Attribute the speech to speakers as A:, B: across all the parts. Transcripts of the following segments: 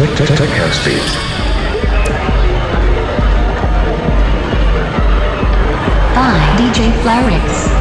A: Tech, tech, tech house beat.
B: by DJ Flarix.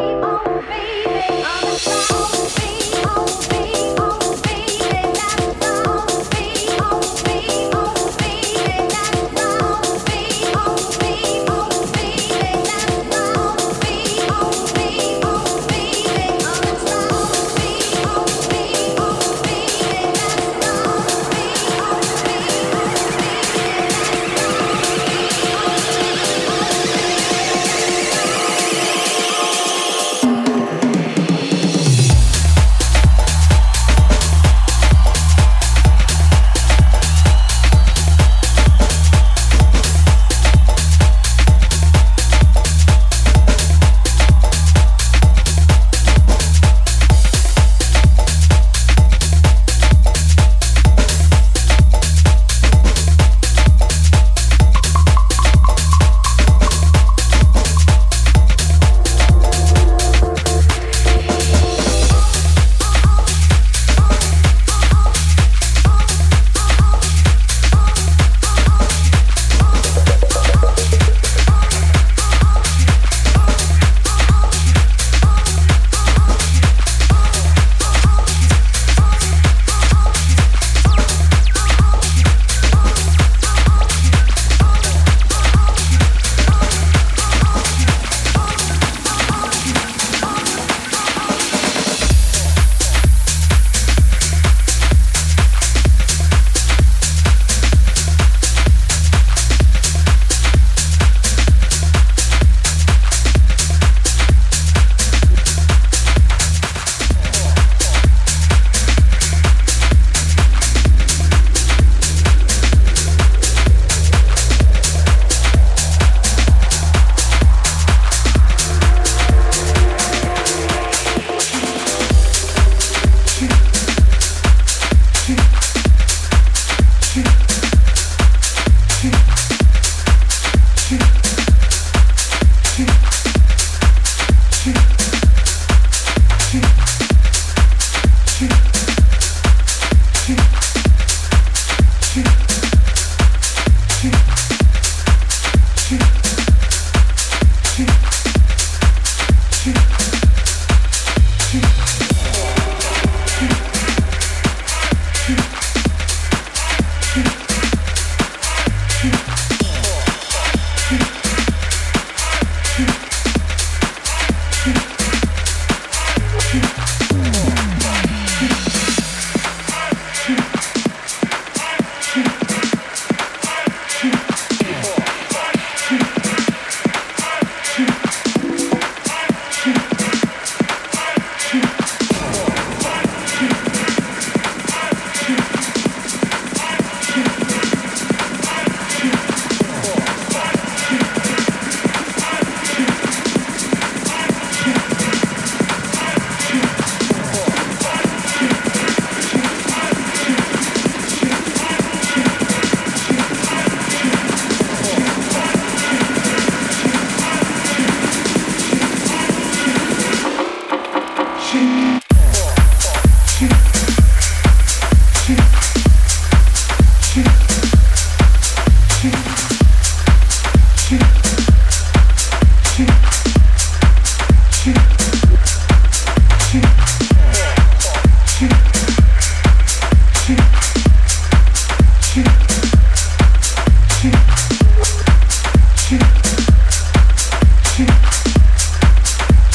C: keep on
D: baby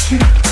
D: Shoot.